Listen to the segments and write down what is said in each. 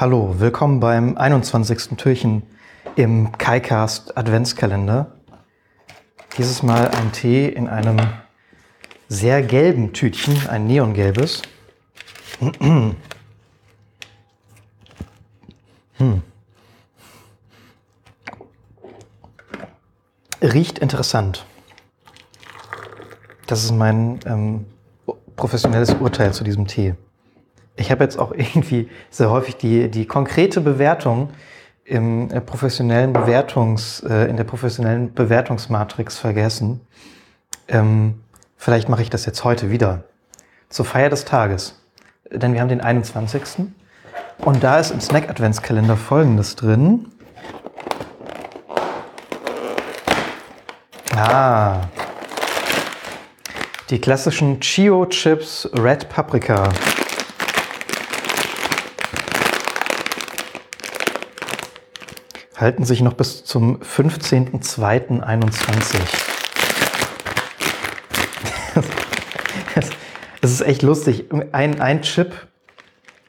Hallo, willkommen beim 21. Türchen im KaiCast Adventskalender. Dieses Mal ein Tee in einem sehr gelben Tütchen, ein neongelbes. hm. Riecht interessant. Das ist mein ähm, professionelles Urteil zu diesem Tee. Ich habe jetzt auch irgendwie sehr häufig die, die konkrete Bewertung im äh, professionellen Bewertungs, äh, in der professionellen Bewertungsmatrix vergessen. Ähm, vielleicht mache ich das jetzt heute wieder. Zur Feier des Tages. Denn wir haben den 21. Und da ist im Snack-Adventskalender folgendes drin. Ah. Die klassischen Chio Chips Red Paprika. Halten sich noch bis zum 15.02.21. Es ist echt lustig. Ein, ein Chip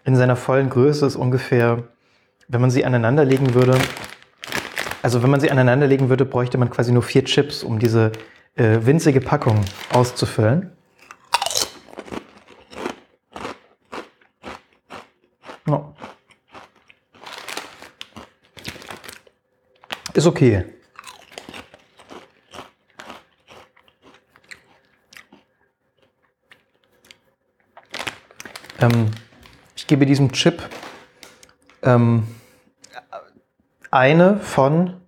in seiner vollen Größe ist ungefähr, wenn man sie aneinanderlegen würde, also wenn man sie aneinanderlegen würde, bräuchte man quasi nur vier Chips, um diese äh, winzige Packung auszufüllen. No. Ist okay. Ähm, ich gebe diesem Chip ähm, eine von.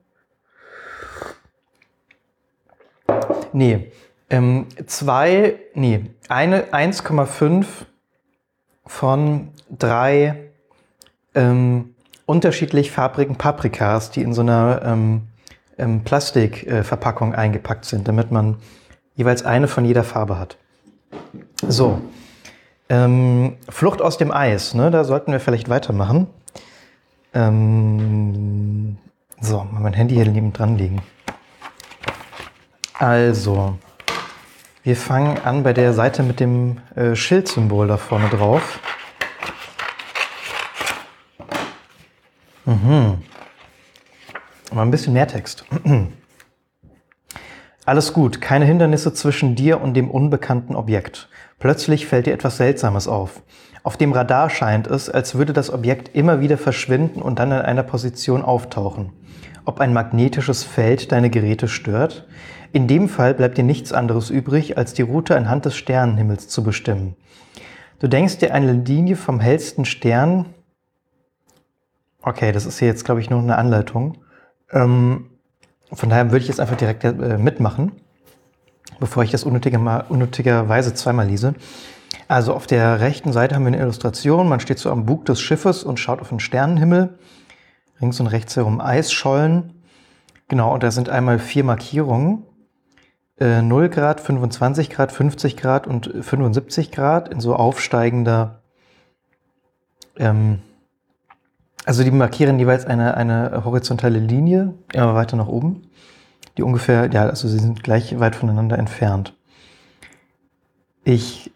Nee, ähm, zwei, nee, eine 1,5 von drei ähm, unterschiedlich farbigen Paprikas, die in so einer ähm, ähm, Plastikverpackung äh, eingepackt sind, damit man jeweils eine von jeder Farbe hat. So. Ähm, Flucht aus dem Eis, ne? da sollten wir vielleicht weitermachen. Ähm, so, mal mein Handy hier neben dran liegen. Also, wir fangen an bei der Seite mit dem äh, Schildsymbol da vorne drauf. Mhm. Aber ein bisschen mehr Text. Alles gut, keine Hindernisse zwischen dir und dem unbekannten Objekt. Plötzlich fällt dir etwas Seltsames auf. Auf dem Radar scheint es, als würde das Objekt immer wieder verschwinden und dann in einer Position auftauchen. Ob ein magnetisches Feld deine Geräte stört? In dem Fall bleibt dir nichts anderes übrig, als die Route anhand des Sternenhimmels zu bestimmen. Du denkst dir eine Linie vom hellsten Stern Okay, das ist hier jetzt, glaube ich, nur eine Anleitung. Ähm, von daher würde ich jetzt einfach direkt äh, mitmachen, bevor ich das unnötiger, unnötigerweise zweimal lese. Also auf der rechten Seite haben wir eine Illustration. Man steht so am Bug des Schiffes und schaut auf den Sternenhimmel. Rings und rechts herum Eisschollen. Genau, und da sind einmal vier Markierungen. Äh, 0 Grad, 25 Grad, 50 Grad und 75 Grad in so aufsteigender ähm, also die markieren jeweils eine, eine horizontale Linie, immer weiter nach oben, die ungefähr, ja, also sie sind gleich weit voneinander entfernt. Ich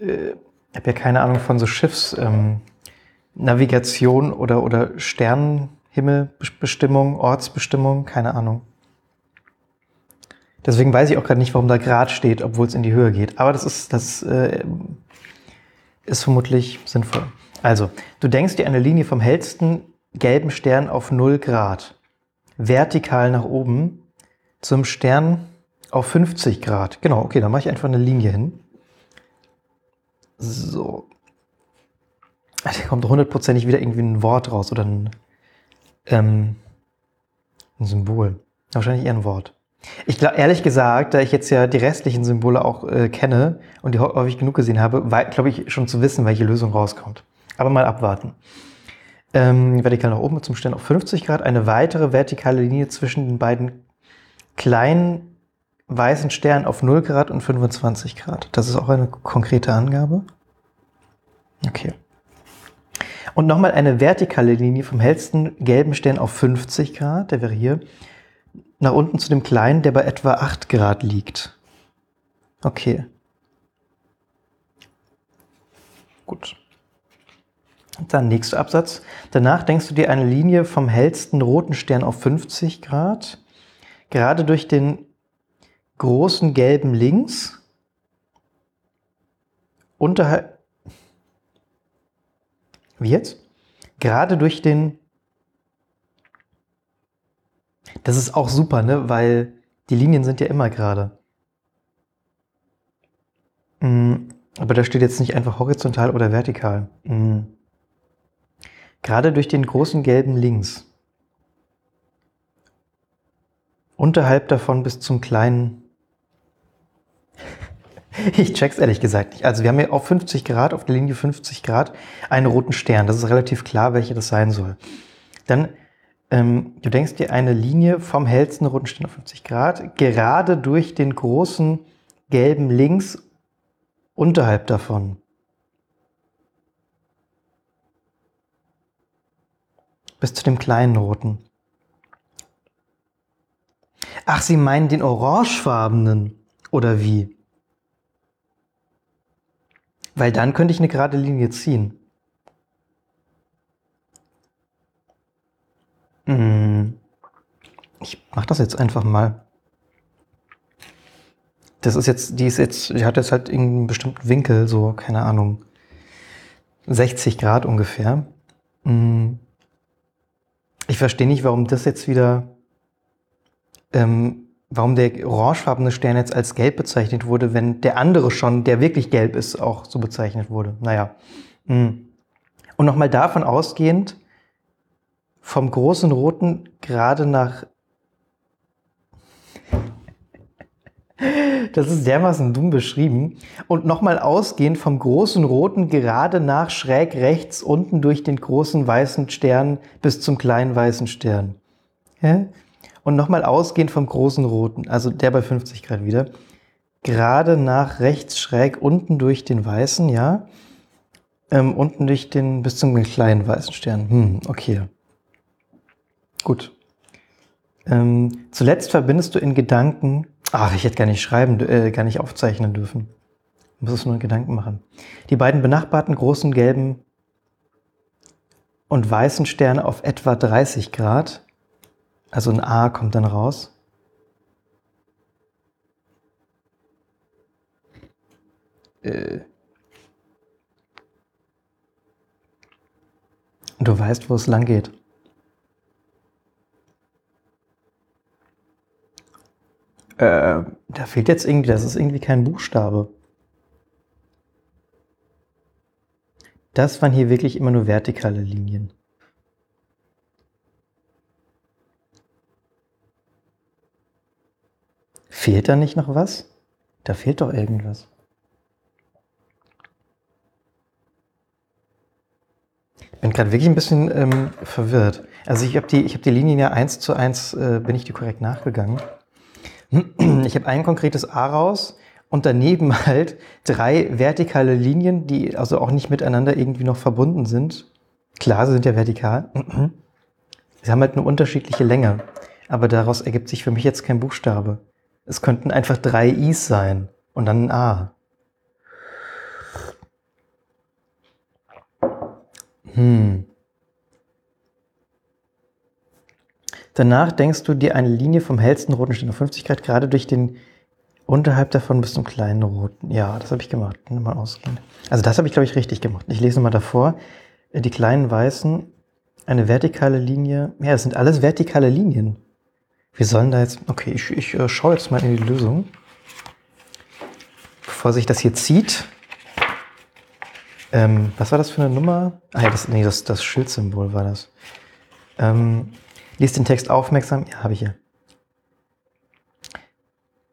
äh, habe ja keine Ahnung von so Schiffsnavigation ähm, oder, oder Sternenhimmelbestimmung, Ortsbestimmung, keine Ahnung. Deswegen weiß ich auch gerade nicht, warum da Grad steht, obwohl es in die Höhe geht. Aber das ist, das äh, ist vermutlich sinnvoll. Also, du denkst dir eine Linie vom hellsten gelben Stern auf 0 Grad, vertikal nach oben, zum Stern auf 50 Grad. Genau, okay, dann mache ich einfach eine Linie hin. So. Da kommt hundertprozentig wieder irgendwie ein Wort raus oder ein, ähm, ein Symbol. Wahrscheinlich eher ein Wort. Ich glaube, ehrlich gesagt, da ich jetzt ja die restlichen Symbole auch äh, kenne und die häufig genug gesehen habe, glaube ich schon zu wissen, welche Lösung rauskommt. Aber mal abwarten. Ähm, vertikal nach oben zum Stern auf 50 Grad. Eine weitere vertikale Linie zwischen den beiden kleinen weißen Sternen auf 0 Grad und 25 Grad. Das ist auch eine konkrete Angabe. Okay. Und nochmal eine vertikale Linie vom hellsten gelben Stern auf 50 Grad, der wäre hier, nach unten zu dem kleinen, der bei etwa 8 Grad liegt. Okay. Gut. Dann nächster Absatz. Danach denkst du dir eine Linie vom hellsten roten Stern auf 50 Grad, gerade durch den großen gelben links, unterhalb, wie jetzt? Gerade durch den, das ist auch super, ne, weil die Linien sind ja immer gerade. Mm, aber da steht jetzt nicht einfach horizontal oder vertikal. Mm. Gerade durch den großen gelben links. Unterhalb davon bis zum kleinen. Ich check's ehrlich gesagt nicht. Also wir haben hier auf 50 Grad, auf der Linie 50 Grad, einen roten Stern. Das ist relativ klar, welcher das sein soll. Dann, ähm, du denkst dir eine Linie vom hellsten roten Stern auf 50 Grad, gerade durch den großen gelben links unterhalb davon. Bis zu dem kleinen roten. Ach, Sie meinen den orangefarbenen oder wie? Weil dann könnte ich eine gerade Linie ziehen. Hm. Ich mache das jetzt einfach mal. Das ist jetzt, die ist jetzt, die hat jetzt halt irgendeinen bestimmten Winkel, so, keine Ahnung, 60 Grad ungefähr. Hm. Ich verstehe nicht, warum das jetzt wieder, ähm, warum der orangefarbene Stern jetzt als gelb bezeichnet wurde, wenn der andere schon, der wirklich gelb ist, auch so bezeichnet wurde. Naja. Hm. Und nochmal davon ausgehend, vom großen roten gerade nach Das ist dermaßen dumm beschrieben. Und nochmal ausgehend vom großen roten gerade nach schräg rechts unten durch den großen weißen Stern bis zum kleinen weißen Stern. Ja? Und nochmal ausgehend vom großen roten, also der bei 50 Grad wieder, gerade nach rechts schräg unten durch den weißen, ja, ähm, unten durch den bis zum kleinen weißen Stern. Hm, okay. Gut. Ähm, zuletzt verbindest du in Gedanken Ach, ich hätte gar nicht schreiben, äh, gar nicht aufzeichnen dürfen. Ich muss es nur in Gedanken machen. Die beiden benachbarten großen gelben und weißen Sterne auf etwa 30 Grad, also ein A kommt dann raus. Äh. Du weißt, wo es lang geht. Äh, fehlt jetzt irgendwie, das ist irgendwie kein Buchstabe. Das waren hier wirklich immer nur vertikale Linien. Fehlt da nicht noch was? Da fehlt doch irgendwas. Ich bin gerade wirklich ein bisschen ähm, verwirrt. Also ich habe die, hab die Linien ja eins zu eins, äh, bin ich die korrekt nachgegangen. Ich habe ein konkretes A raus und daneben halt drei vertikale Linien, die also auch nicht miteinander irgendwie noch verbunden sind. Klar, sie sind ja vertikal. Sie haben halt eine unterschiedliche Länge. Aber daraus ergibt sich für mich jetzt kein Buchstabe. Es könnten einfach drei I's sein und dann ein A. Hm. Danach denkst du dir eine Linie vom hellsten roten Stern auf 50 Grad gerade durch den unterhalb davon bis zum kleinen roten. Ja, das habe ich gemacht. Mal ausgehen. Also das habe ich, glaube ich, richtig gemacht. Ich lese mal davor. Die kleinen weißen, eine vertikale Linie. Ja, es sind alles vertikale Linien. Wir sollen da jetzt. Okay, ich, ich äh, schaue jetzt mal in die Lösung. Bevor sich das hier zieht. Ähm, was war das für eine Nummer? Ah ja, das, nee, das, das Schildsymbol war das. Ähm, Lies den Text aufmerksam. Ja, habe ich hier.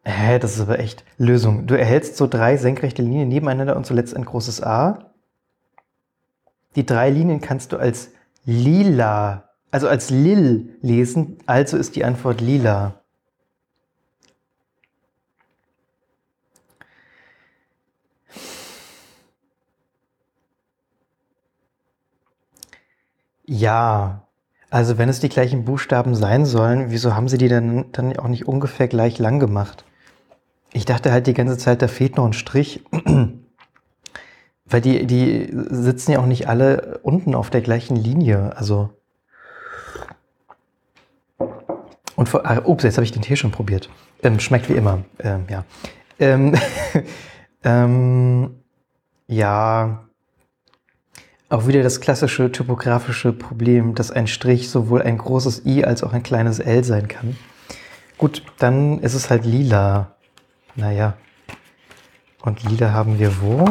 Hä, das ist aber echt Lösung. Du erhältst so drei senkrechte Linien nebeneinander und zuletzt ein großes A. Die drei Linien kannst du als lila, also als lil lesen, also ist die Antwort lila. Ja, also wenn es die gleichen Buchstaben sein sollen, wieso haben sie die dann, dann auch nicht ungefähr gleich lang gemacht? Ich dachte halt die ganze Zeit, da fehlt noch ein Strich. Weil die, die sitzen ja auch nicht alle unten auf der gleichen Linie. Also. Und vor, ah, ups, jetzt habe ich den Tee schon probiert. Ähm, schmeckt wie immer. Ähm, ja. Ähm, ähm, ja. Auch wieder das klassische typografische Problem, dass ein Strich sowohl ein großes I als auch ein kleines L sein kann. Gut, dann ist es halt lila. Naja. Und lila haben wir wo?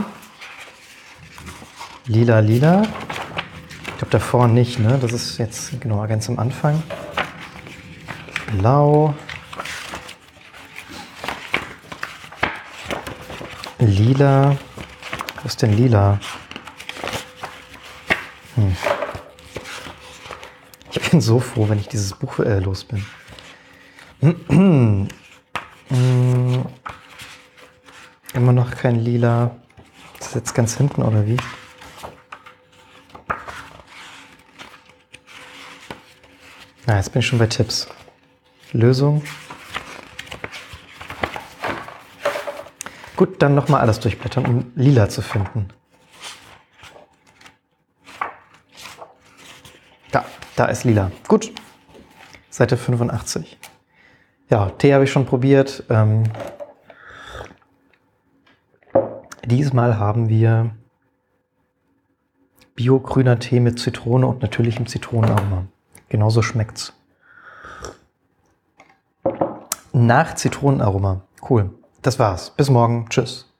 Lila, lila. Ich glaube davor nicht, ne? Das ist jetzt genau ganz am Anfang. Blau. Lila. Was ist denn lila? Hm. Ich bin so froh, wenn ich dieses Buch äh, los bin. Immer noch kein lila. Das ist jetzt ganz hinten, oder wie? Na, jetzt bin ich schon bei Tipps. Lösung. Gut, dann nochmal alles durchblättern, um lila zu finden. Da, da ist lila. Gut. Seite 85. Ja, Tee habe ich schon probiert. Ähm, diesmal haben wir bio-grüner Tee mit Zitrone und natürlichem Zitronenaroma. Genauso schmeckt's. Nach Zitronenaroma. Cool. Das war's. Bis morgen. Tschüss.